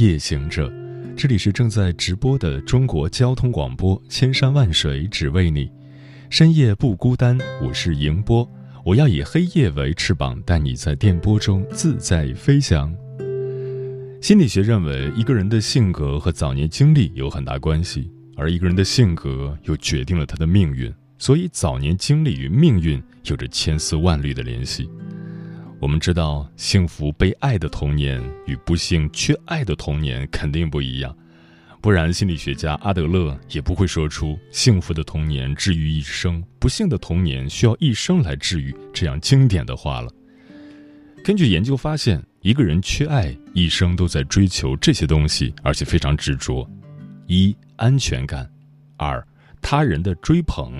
夜行者，这里是正在直播的中国交通广播，千山万水只为你，深夜不孤单。我是迎波，我要以黑夜为翅膀，带你在电波中自在飞翔。心理学认为，一个人的性格和早年经历有很大关系，而一个人的性格又决定了他的命运，所以早年经历与命运有着千丝万缕的联系。我们知道，幸福被爱的童年与不幸缺爱的童年肯定不一样，不然心理学家阿德勒也不会说出“幸福的童年治愈一生，不幸的童年需要一生来治愈”这样经典的话了。根据研究发现，一个人缺爱，一生都在追求这些东西，而且非常执着：一、安全感；二、他人的追捧；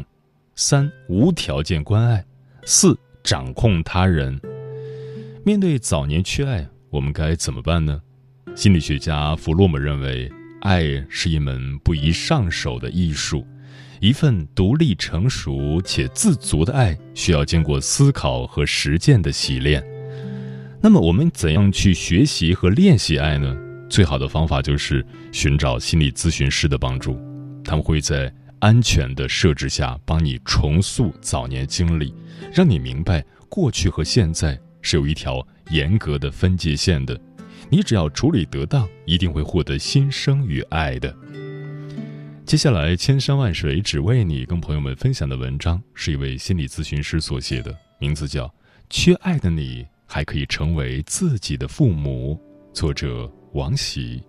三、无条件关爱；四、掌控他人。面对早年缺爱，我们该怎么办呢？心理学家弗洛姆认为，爱是一门不宜上手的艺术，一份独立、成熟且自足的爱，需要经过思考和实践的洗练。那么，我们怎样去学习和练习爱呢？最好的方法就是寻找心理咨询师的帮助，他们会在安全的设置下帮你重塑早年经历，让你明白过去和现在。是有一条严格的分界线的，你只要处理得当，一定会获得新生与爱的。接下来，千山万水只为你，跟朋友们分享的文章是一位心理咨询师所写的，名字叫《缺爱的你还可以成为自己的父母》，作者王喜。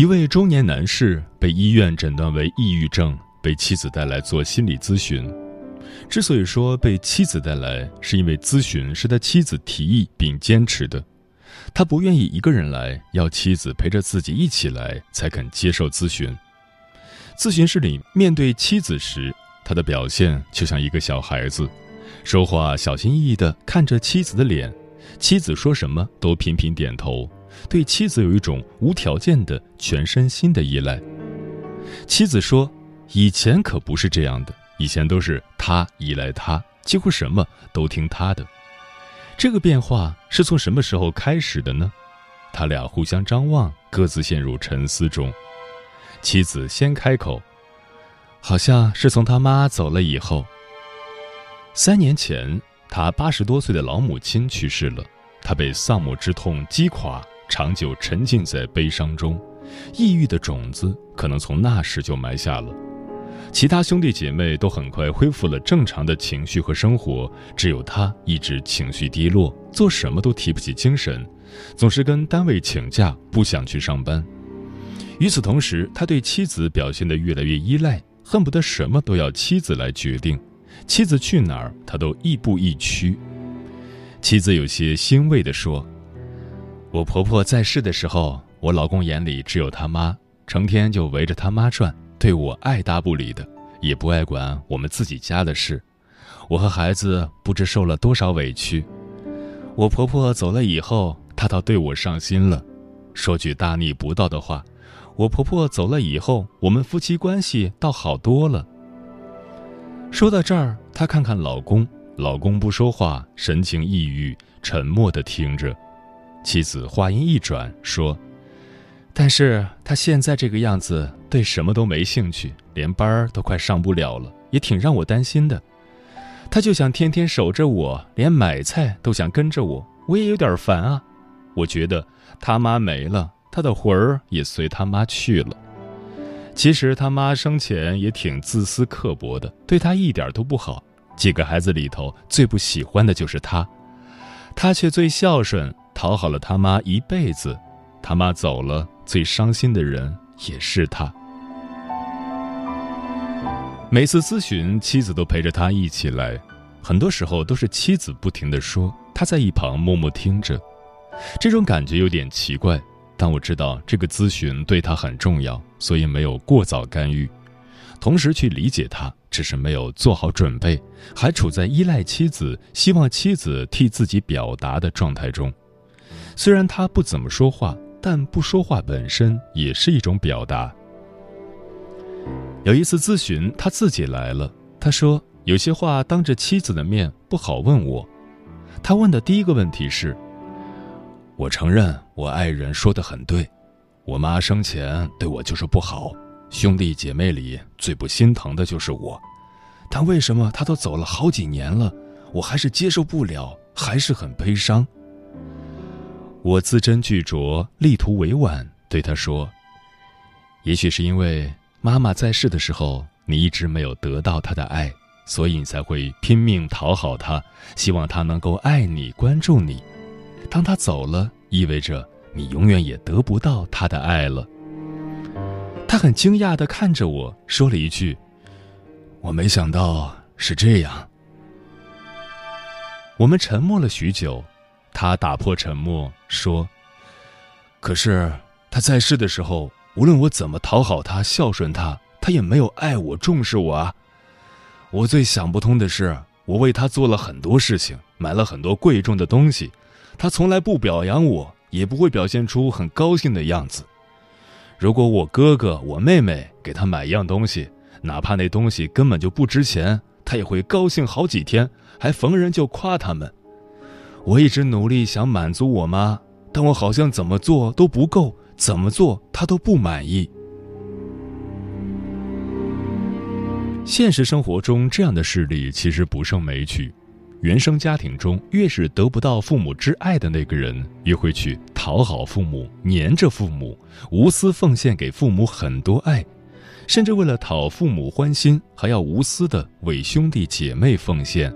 一位中年男士被医院诊断为抑郁症，被妻子带来做心理咨询。之所以说被妻子带来，是因为咨询是他妻子提议并坚持的，他不愿意一个人来，要妻子陪着自己一起来，才肯接受咨询。咨询室里面对妻子时，他的表现就像一个小孩子，说话小心翼翼地看着妻子的脸，妻子说什么都频频点头。对妻子有一种无条件的全身心的依赖。妻子说：“以前可不是这样的，以前都是他依赖他，几乎什么都听他的。这个变化是从什么时候开始的呢？”他俩互相张望，各自陷入沉思中。妻子先开口：“好像是从他妈走了以后。三年前，他八十多岁的老母亲去世了，他被丧母之痛击垮。”长久沉浸在悲伤中，抑郁的种子可能从那时就埋下了。其他兄弟姐妹都很快恢复了正常的情绪和生活，只有他一直情绪低落，做什么都提不起精神，总是跟单位请假，不想去上班。与此同时，他对妻子表现得越来越依赖，恨不得什么都要妻子来决定，妻子去哪儿，他都亦步亦趋。妻子有些欣慰地说。我婆婆在世的时候，我老公眼里只有他妈，成天就围着他妈转，对我爱答不理的，也不爱管我们自己家的事。我和孩子不知受了多少委屈。我婆婆走了以后，她倒对我上心了。说句大逆不道的话，我婆婆走了以后，我们夫妻关系倒好多了。说到这儿，她看看老公，老公不说话，神情抑郁，沉默地听着。妻子话音一转说：“但是他现在这个样子，对什么都没兴趣，连班儿都快上不了了，也挺让我担心的。他就想天天守着我，连买菜都想跟着我，我也有点烦啊。我觉得他妈没了，他的魂儿也随他妈去了。其实他妈生前也挺自私刻薄的，对他一点都不好。几个孩子里头最不喜欢的就是他，他却最孝顺，讨好了他妈一辈子。他妈走了，最伤心的人也是他。每次咨询，妻子都陪着他一起来，很多时候都是妻子不停的说，他在一旁默默听着。这种感觉有点奇怪，但我知道这个咨询对他很重要，所以没有过早干预，同时去理解他。只是没有做好准备，还处在依赖妻子、希望妻子替自己表达的状态中。虽然他不怎么说话，但不说话本身也是一种表达。有一次咨询，他自己来了。他说有些话当着妻子的面不好问我。他问的第一个问题是：“我承认我爱人说的很对，我妈生前对我就是不好。”兄弟姐妹里最不心疼的就是我，但为什么他都走了好几年了，我还是接受不了，还是很悲伤。我字斟句酌，力图委婉，对他说：“也许是因为妈妈在世的时候，你一直没有得到她的爱，所以你才会拼命讨好她，希望她能够爱你、关注你。当她走了，意味着你永远也得不到她的爱了。”他很惊讶地看着我说了一句：“我没想到是这样。”我们沉默了许久，他打破沉默说：“可是他在世的时候，无论我怎么讨好他、孝顺他，他也没有爱我、重视我啊！我最想不通的是，我为他做了很多事情，买了很多贵重的东西，他从来不表扬我，也不会表现出很高兴的样子。”如果我哥哥、我妹妹给他买一样东西，哪怕那东西根本就不值钱，他也会高兴好几天，还逢人就夸他们。我一直努力想满足我妈，但我好像怎么做都不够，怎么做她都不满意。现实生活中，这样的事例其实不胜枚举。原生家庭中，越是得不到父母之爱的那个人，越会去讨好父母、黏着父母，无私奉献给父母很多爱，甚至为了讨父母欢心，还要无私的为兄弟姐妹奉献。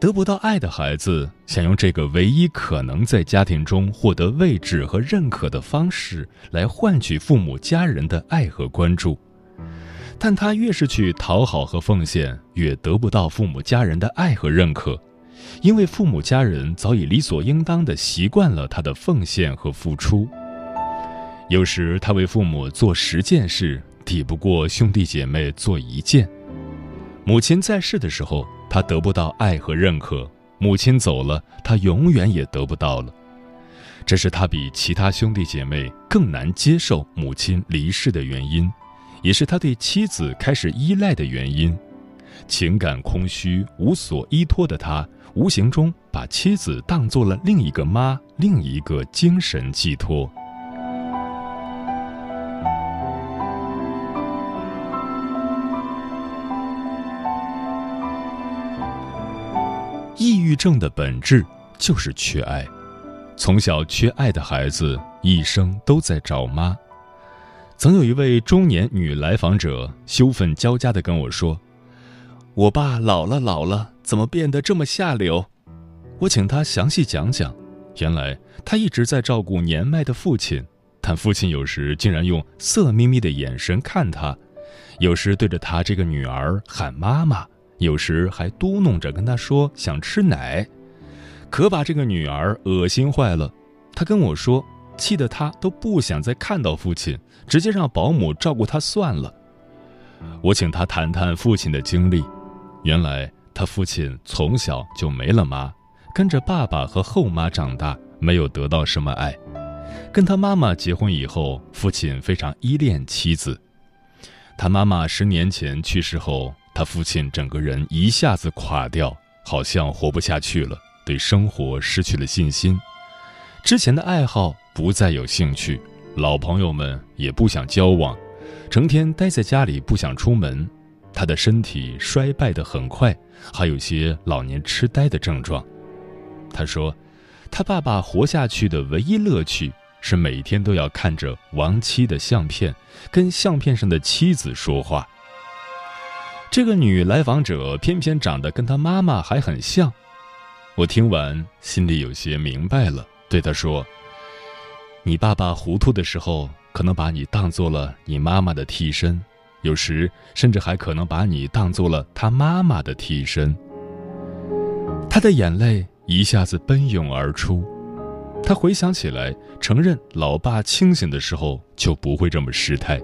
得不到爱的孩子，想用这个唯一可能在家庭中获得位置和认可的方式，来换取父母家人的爱和关注。但他越是去讨好和奉献，越得不到父母家人的爱和认可，因为父母家人早已理所应当的习惯了他的奉献和付出。有时他为父母做十件事，抵不过兄弟姐妹做一件。母亲在世的时候，他得不到爱和认可；母亲走了，他永远也得不到了。这是他比其他兄弟姐妹更难接受母亲离世的原因。也是他对妻子开始依赖的原因，情感空虚、无所依托的他，无形中把妻子当做了另一个妈，另一个精神寄托。抑郁症的本质就是缺爱，从小缺爱的孩子，一生都在找妈。曾有一位中年女来访者羞愤交加地跟我说：“我爸老了老了，怎么变得这么下流？”我请她详细讲讲。原来他一直在照顾年迈的父亲，但父亲有时竟然用色眯眯的眼神看他，有时对着他这个女儿喊妈妈，有时还嘟哝着跟他说想吃奶，可把这个女儿恶心坏了。他跟我说。气得他都不想再看到父亲，直接让保姆照顾他算了。我请他谈谈父亲的经历。原来他父亲从小就没了妈，跟着爸爸和后妈长大，没有得到什么爱。跟他妈妈结婚以后，父亲非常依恋妻子。他妈妈十年前去世后，他父亲整个人一下子垮掉，好像活不下去了，对生活失去了信心。之前的爱好。不再有兴趣，老朋友们也不想交往，成天待在家里不想出门。他的身体衰败得很快，还有些老年痴呆的症状。他说，他爸爸活下去的唯一乐趣是每天都要看着亡妻的相片，跟相片上的妻子说话。这个女来访者偏偏长得跟她妈妈还很像。我听完心里有些明白了，对她说：“你爸爸糊涂的时候，可能把你当做了你妈妈的替身，有时甚至还可能把你当做了他妈妈的替身。”他的眼泪一下子奔涌而出。他回想起来，承认老爸清醒的时候就不会这么失态。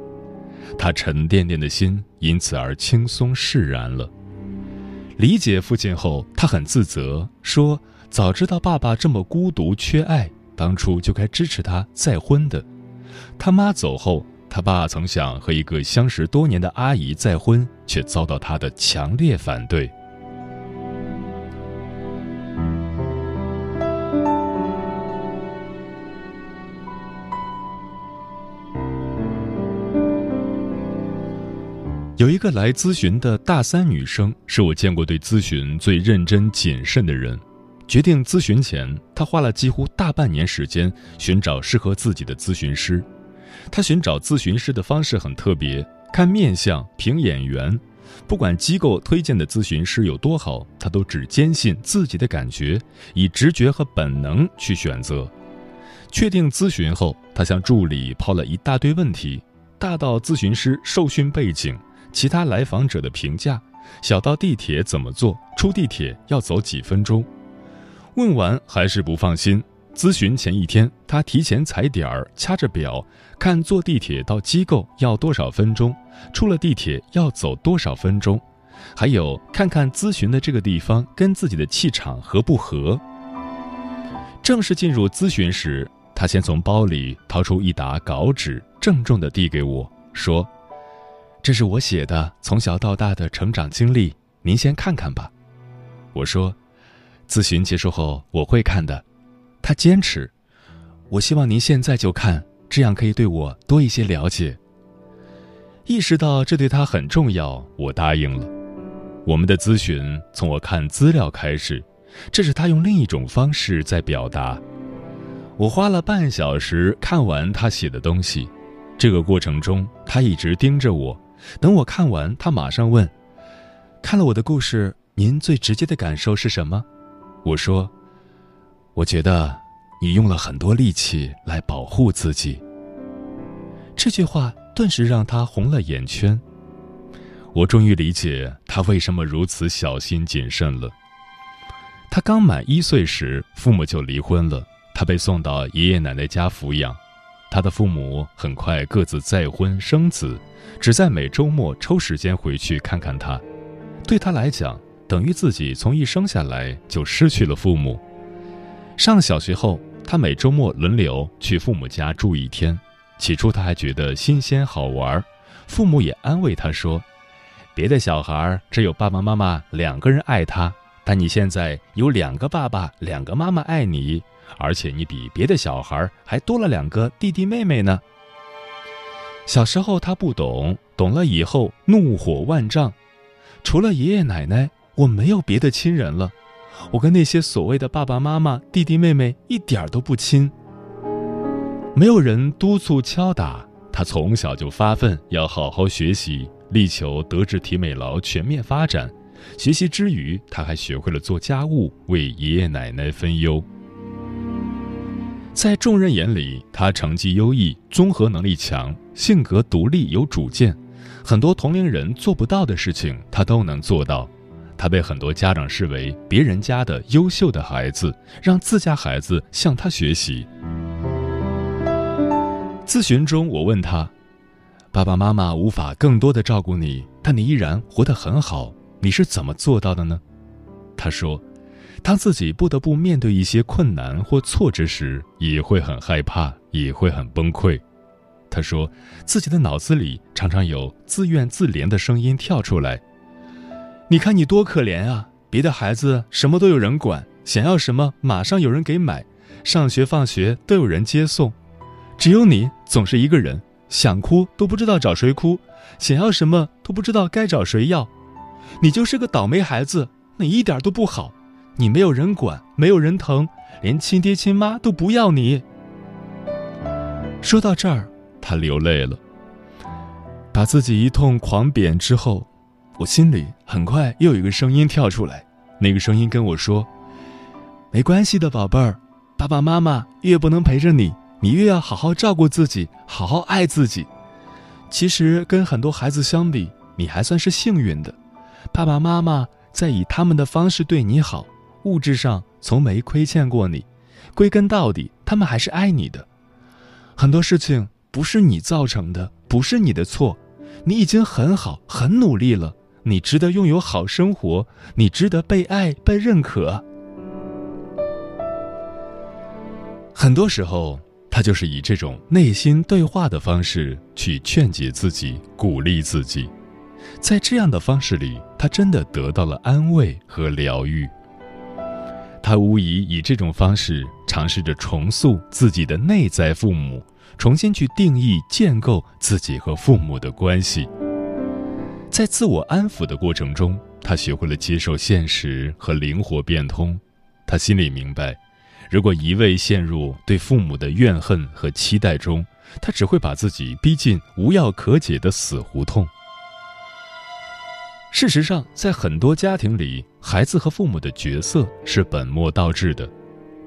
他沉甸甸的心因此而轻松释然了。理解父亲后，他很自责，说：“早知道爸爸这么孤独缺爱，当初就该支持他再婚的。”他妈走后，他爸曾想和一个相识多年的阿姨再婚，却遭到她的强烈反对。有一个来咨询的大三女生，是我见过对咨询最认真谨慎的人。决定咨询前，她花了几乎大半年时间寻找适合自己的咨询师。她寻找咨询师的方式很特别，看面相、凭眼缘。不管机构推荐的咨询师有多好，她都只坚信自己的感觉，以直觉和本能去选择。确定咨询后，她向助理抛了一大堆问题，大到咨询师受训背景。其他来访者的评价，小到地铁怎么坐，出地铁要走几分钟。问完还是不放心。咨询前一天，他提前踩点儿，掐着表看坐地铁到机构要多少分钟，出了地铁要走多少分钟，还有看看咨询的这个地方跟自己的气场合不合。正式进入咨询时，他先从包里掏出一沓稿纸，郑重地递给我说。这是我写的从小到大的成长经历，您先看看吧。我说，咨询结束后我会看的。他坚持，我希望您现在就看，这样可以对我多一些了解。意识到这对他很重要，我答应了。我们的咨询从我看资料开始，这是他用另一种方式在表达。我花了半小时看完他写的东西，这个过程中他一直盯着我。等我看完，他马上问：“看了我的故事，您最直接的感受是什么？”我说：“我觉得你用了很多力气来保护自己。”这句话顿时让他红了眼圈。我终于理解他为什么如此小心谨慎了。他刚满一岁时，父母就离婚了，他被送到爷爷奶奶家抚养。他的父母很快各自再婚生子。只在每周末抽时间回去看看他，对他来讲，等于自己从一生下来就失去了父母。上小学后，他每周末轮流去父母家住一天。起初他还觉得新鲜好玩，父母也安慰他说：“别的小孩只有爸爸妈妈两个人爱他，但你现在有两个爸爸、两个妈妈爱你，而且你比别的小孩还多了两个弟弟妹妹呢。”小时候他不懂，懂了以后怒火万丈。除了爷爷奶奶，我没有别的亲人了。我跟那些所谓的爸爸妈妈、弟弟妹妹一点都不亲。没有人督促敲打他，从小就发奋要好好学习，力求德智体美劳全面发展。学习之余，他还学会了做家务，为爷爷奶奶分忧。在众人眼里，他成绩优异，综合能力强，性格独立有主见，很多同龄人做不到的事情，他都能做到。他被很多家长视为别人家的优秀的孩子，让自家孩子向他学习。咨询中，我问他：“爸爸妈妈无法更多的照顾你，但你依然活得很好，你是怎么做到的呢？”他说。当自己不得不面对一些困难或挫折时，也会很害怕，也会很崩溃。他说，自己的脑子里常常有自怨自怜的声音跳出来：“你看你多可怜啊！别的孩子什么都有人管，想要什么马上有人给买，上学放学都有人接送，只有你总是一个人，想哭都不知道找谁哭，想要什么都不知道该找谁要。你就是个倒霉孩子，你一点都不好。”你没有人管，没有人疼，连亲爹亲妈都不要你。说到这儿，他流泪了，把自己一通狂贬之后，我心里很快又有一个声音跳出来，那个声音跟我说：“没关系的，宝贝儿，爸爸妈妈越不能陪着你，你越要好好照顾自己，好好爱自己。其实跟很多孩子相比，你还算是幸运的，爸爸妈妈在以他们的方式对你好，物质上从没亏欠过你，归根到底，他们还是爱你的。很多事情不是你造成的，不是你的错，你已经很好，很努力了。”你值得拥有好生活，你值得被爱、被认可。很多时候，他就是以这种内心对话的方式去劝解自己、鼓励自己，在这样的方式里，他真的得到了安慰和疗愈。他无疑以这种方式尝试着重塑自己的内在父母，重新去定义、建构自己和父母的关系。在自我安抚的过程中，他学会了接受现实和灵活变通。他心里明白，如果一味陷入对父母的怨恨和期待中，他只会把自己逼进无药可解的死胡同。事实上，在很多家庭里，孩子和父母的角色是本末倒置的。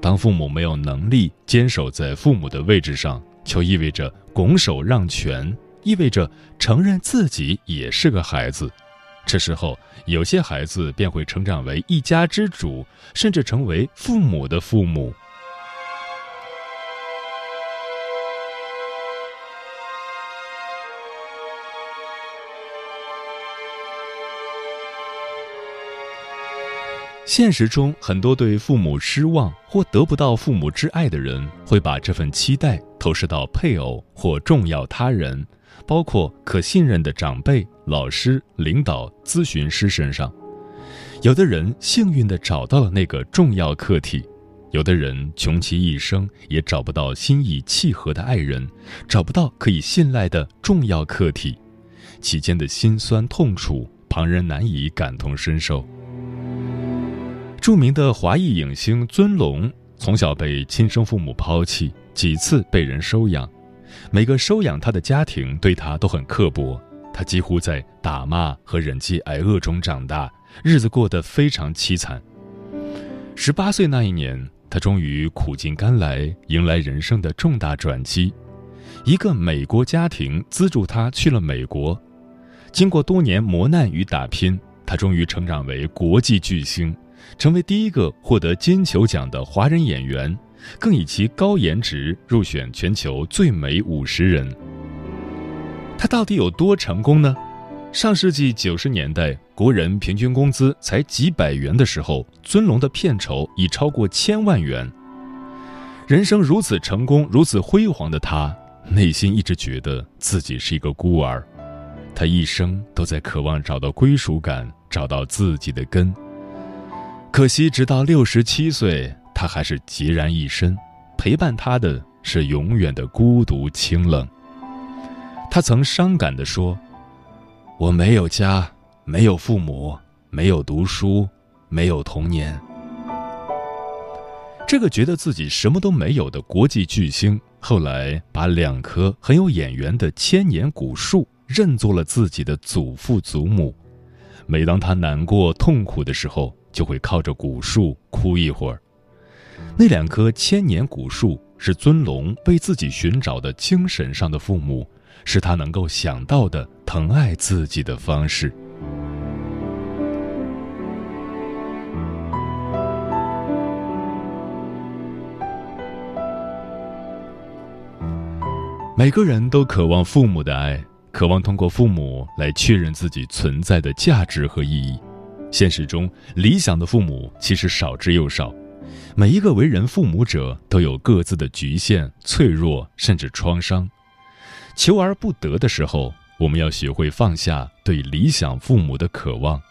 当父母没有能力坚守在父母的位置上，就意味着拱手让权。意味着承认自己也是个孩子，这时候有些孩子便会成长为一家之主，甚至成为父母的父母。现实中，很多对父母失望或得不到父母之爱的人，会把这份期待投射到配偶或重要他人。包括可信任的长辈、老师、领导、咨询师身上，有的人幸运地找到了那个重要课题，有的人穷其一生也找不到心意契合的爱人，找不到可以信赖的重要课题，其间的辛酸痛楚，旁人难以感同身受。著名的华裔影星尊龙从小被亲生父母抛弃，几次被人收养。每个收养他的家庭对他都很刻薄，他几乎在打骂和忍饥挨饿中长大，日子过得非常凄惨。十八岁那一年，他终于苦尽甘来，迎来人生的重大转机。一个美国家庭资助他去了美国，经过多年磨难与打拼，他终于成长为国际巨星，成为第一个获得金球奖的华人演员。更以其高颜值入选全球最美五十人。他到底有多成功呢？上世纪九十年代，国人平均工资才几百元的时候，尊龙的片酬已超过千万元。人生如此成功、如此辉煌的他，内心一直觉得自己是一个孤儿。他一生都在渴望找到归属感，找到自己的根。可惜，直到六十七岁。他还是孑然一身，陪伴他的是永远的孤独清冷。他曾伤感地说：“我没有家，没有父母，没有读书，没有童年。”这个觉得自己什么都没有的国际巨星，后来把两棵很有眼缘的千年古树认作了自己的祖父祖母。每当他难过痛苦的时候，就会靠着古树哭一会儿。那两棵千年古树是尊龙为自己寻找的精神上的父母，是他能够想到的疼爱自己的方式。每个人都渴望父母的爱，渴望通过父母来确认自己存在的价值和意义。现实中，理想的父母其实少之又少。每一个为人父母者都有各自的局限、脆弱，甚至创伤。求而不得的时候，我们要学会放下对理想父母的渴望。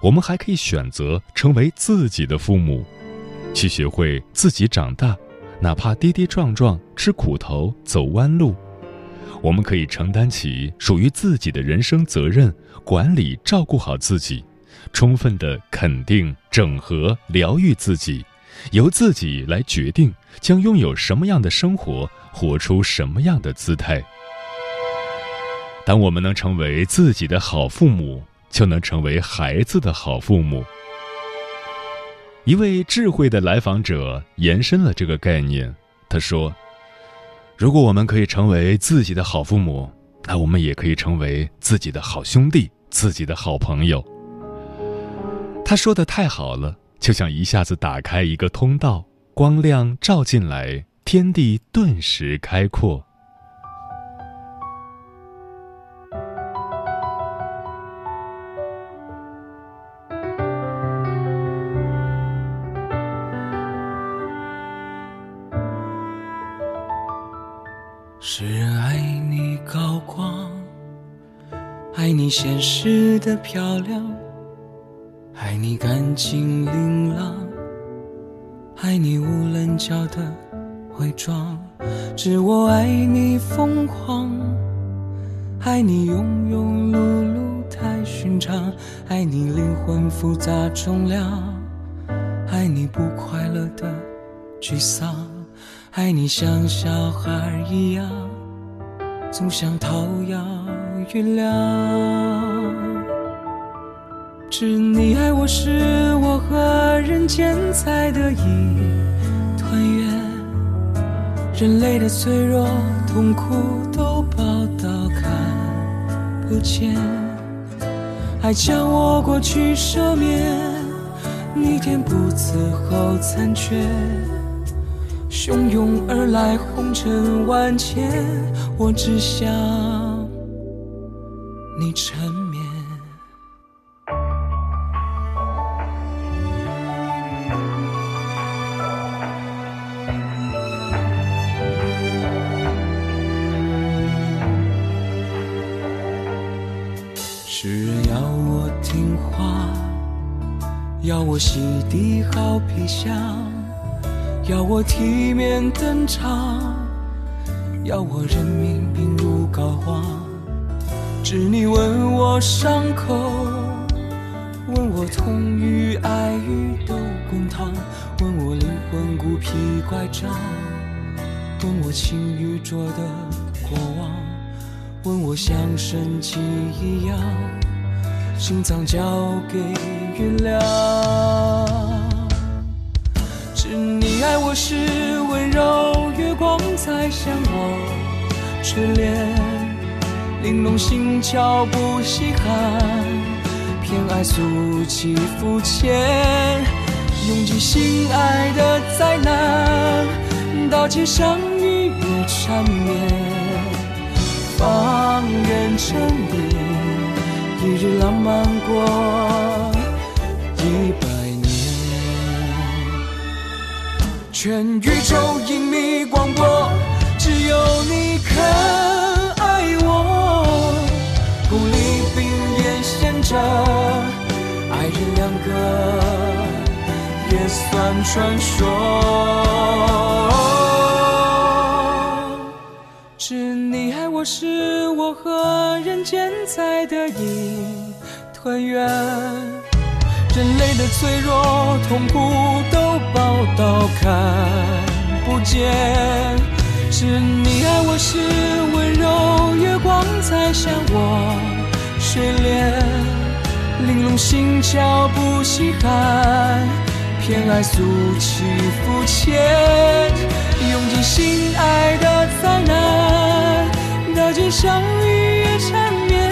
我们还可以选择成为自己的父母，去学会自己长大，哪怕跌跌撞撞、吃苦头、走弯路。我们可以承担起属于自己的人生责任，管理、照顾好自己，充分的肯定、整合、疗愈自己。由自己来决定将拥有什么样的生活，活出什么样的姿态。当我们能成为自己的好父母，就能成为孩子的好父母。一位智慧的来访者延伸了这个概念，他说：“如果我们可以成为自己的好父母，那我们也可以成为自己的好兄弟、自己的好朋友。”他说的太好了，就像一下子打开一个通道，光亮照进来，天地顿时开阔。世人爱你高光，爱你现实的漂亮，爱你干净琳琅，爱你无棱角的伪装。只我爱你疯狂，爱你庸庸碌碌太寻常，爱你灵魂复杂重量，爱你不快乐的沮丧。爱你像小孩一样，总想讨要原谅。知你爱我是我和人间才得以团圆，人类的脆弱痛苦都报道看不见。爱将我过去赦免，逆天不辞后残缺。汹涌而来，红尘万千，我只想你沉我洗涤好皮箱。要我体面登场，要我人命病入膏肓。只你问我伤口，问我痛与爱与都滚烫，问我灵魂孤僻乖张，问我情与浊的过往，问我像神迹一样，心脏交给原谅。爱我是温柔月光在向我吹脸，玲珑心窍不稀罕，偏爱俗气肤浅，拥挤心爱的灾难，刀剑相遇越缠绵，放任沉溺，一日浪漫过一半。全宇宙隐秘广播，只有你肯爱我。孤立冰眼闲着，爱人两个也算传说。是你爱我，是我和人间在的一团圆。人类的脆弱、痛苦都报道看不见。是你爱我，是温柔月光在向我睡莲，玲珑心窍不稀罕，偏爱俗气肤浅，用尽心爱的灾难，刀剑相遇也缠绵，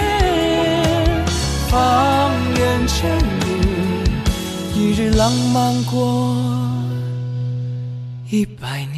放任沉。浪漫过一百年。